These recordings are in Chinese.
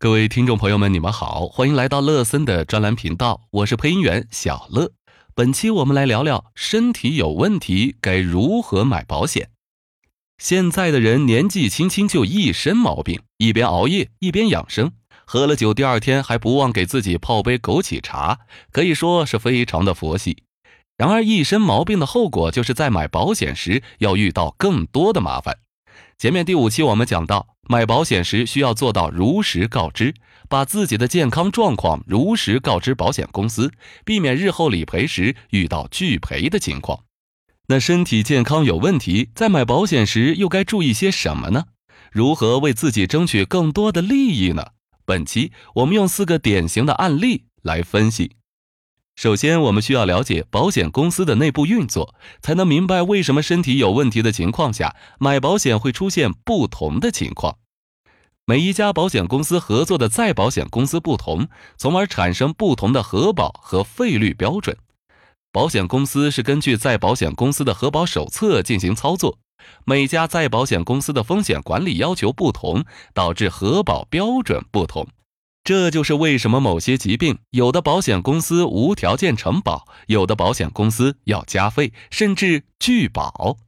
各位听众朋友们，你们好，欢迎来到乐森的专栏频道，我是配音员小乐。本期我们来聊聊身体有问题该如何买保险。现在的人年纪轻轻就一身毛病，一边熬夜一边养生，喝了酒第二天还不忘给自己泡杯枸杞茶，可以说是非常的佛系。然而一身毛病的后果就是在买保险时要遇到更多的麻烦。前面第五期我们讲到，买保险时需要做到如实告知，把自己的健康状况如实告知保险公司，避免日后理赔时遇到拒赔的情况。那身体健康有问题，在买保险时又该注意些什么呢？如何为自己争取更多的利益呢？本期我们用四个典型的案例来分析。首先，我们需要了解保险公司的内部运作，才能明白为什么身体有问题的情况下买保险会出现不同的情况。每一家保险公司合作的再保险公司不同，从而产生不同的核保和费率标准。保险公司是根据再保险公司的核保手册进行操作，每家再保险公司的风险管理要求不同，导致核保标准不同。这就是为什么某些疾病，有的保险公司无条件承保，有的保险公司要加费，甚至拒保。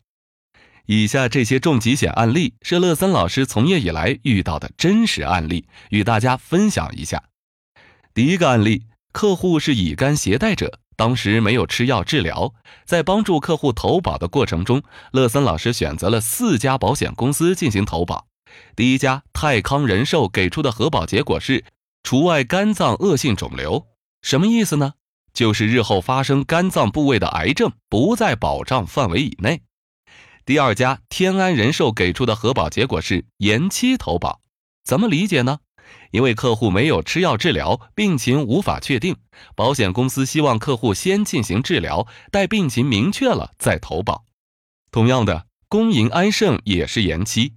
以下这些重疾险案例是乐森老师从业以来遇到的真实案例，与大家分享一下。第一个案例，客户是乙肝携带者，当时没有吃药治疗，在帮助客户投保的过程中，乐森老师选择了四家保险公司进行投保。第一家泰康人寿给出的核保结果是。除外肝脏恶性肿瘤，什么意思呢？就是日后发生肝脏部位的癌症不在保障范围以内。第二家天安人寿给出的核保结果是延期投保，怎么理解呢？因为客户没有吃药治疗，病情无法确定，保险公司希望客户先进行治疗，待病情明确了再投保。同样的，公银安盛也是延期，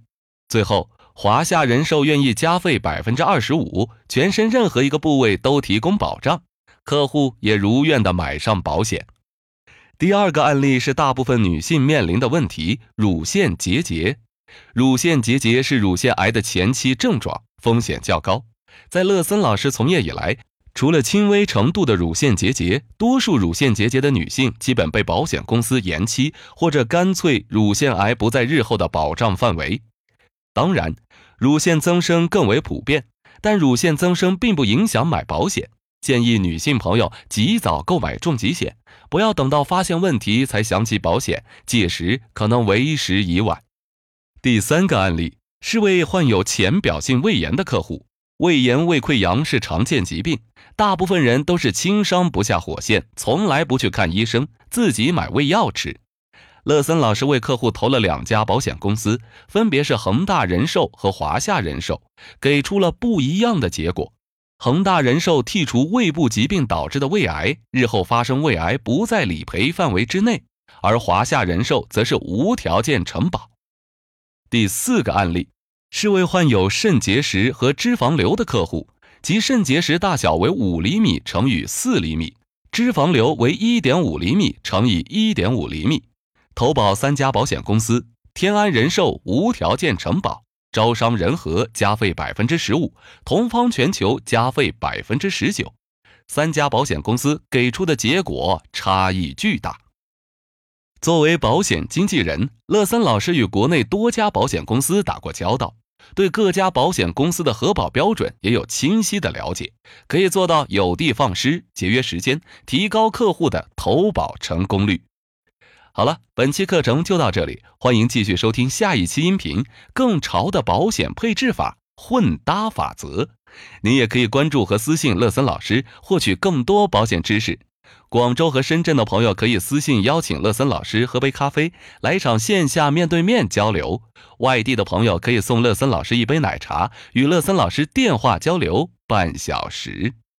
最后。华夏人寿愿意加费百分之二十五，全身任何一个部位都提供保障，客户也如愿的买上保险。第二个案例是大部分女性面临的问题——乳腺结节。乳腺结节是乳腺癌的前期症状，风险较高。在乐森老师从业以来，除了轻微程度的乳腺结节，多数乳腺结节的女性基本被保险公司延期，或者干脆乳腺癌不在日后的保障范围。当然，乳腺增生更为普遍，但乳腺增生并不影响买保险。建议女性朋友及早购买重疾险，不要等到发现问题才想起保险，届时可能为时已晚。第三个案例是位患有浅表性胃炎的客户，胃炎、胃溃疡是常见疾病，大部分人都是轻伤不下火线，从来不去看医生，自己买胃药吃。乐森老师为客户投了两家保险公司，分别是恒大人寿和华夏人寿，给出了不一样的结果。恒大人寿剔除胃部疾病导致的胃癌，日后发生胃癌不在理赔范围之内；而华夏人寿则是无条件承保。第四个案例是位患有肾结石和脂肪瘤的客户，其肾结石大小为五厘米乘以四厘米，脂肪瘤为一点五厘米乘以一点五厘米。投保三家保险公司，天安人寿无条件承保，招商仁和加费百分之十五，同方全球加费百分之十九。三家保险公司给出的结果差异巨大。作为保险经纪人，乐森老师与国内多家保险公司打过交道，对各家保险公司的核保标准也有清晰的了解，可以做到有的放矢，节约时间，提高客户的投保成功率。好了，本期课程就到这里，欢迎继续收听下一期音频。更潮的保险配置法——混搭法则，您也可以关注和私信乐森老师，获取更多保险知识。广州和深圳的朋友可以私信邀请乐森老师喝杯咖啡，来一场线下面对面交流。外地的朋友可以送乐森老师一杯奶茶，与乐森老师电话交流半小时。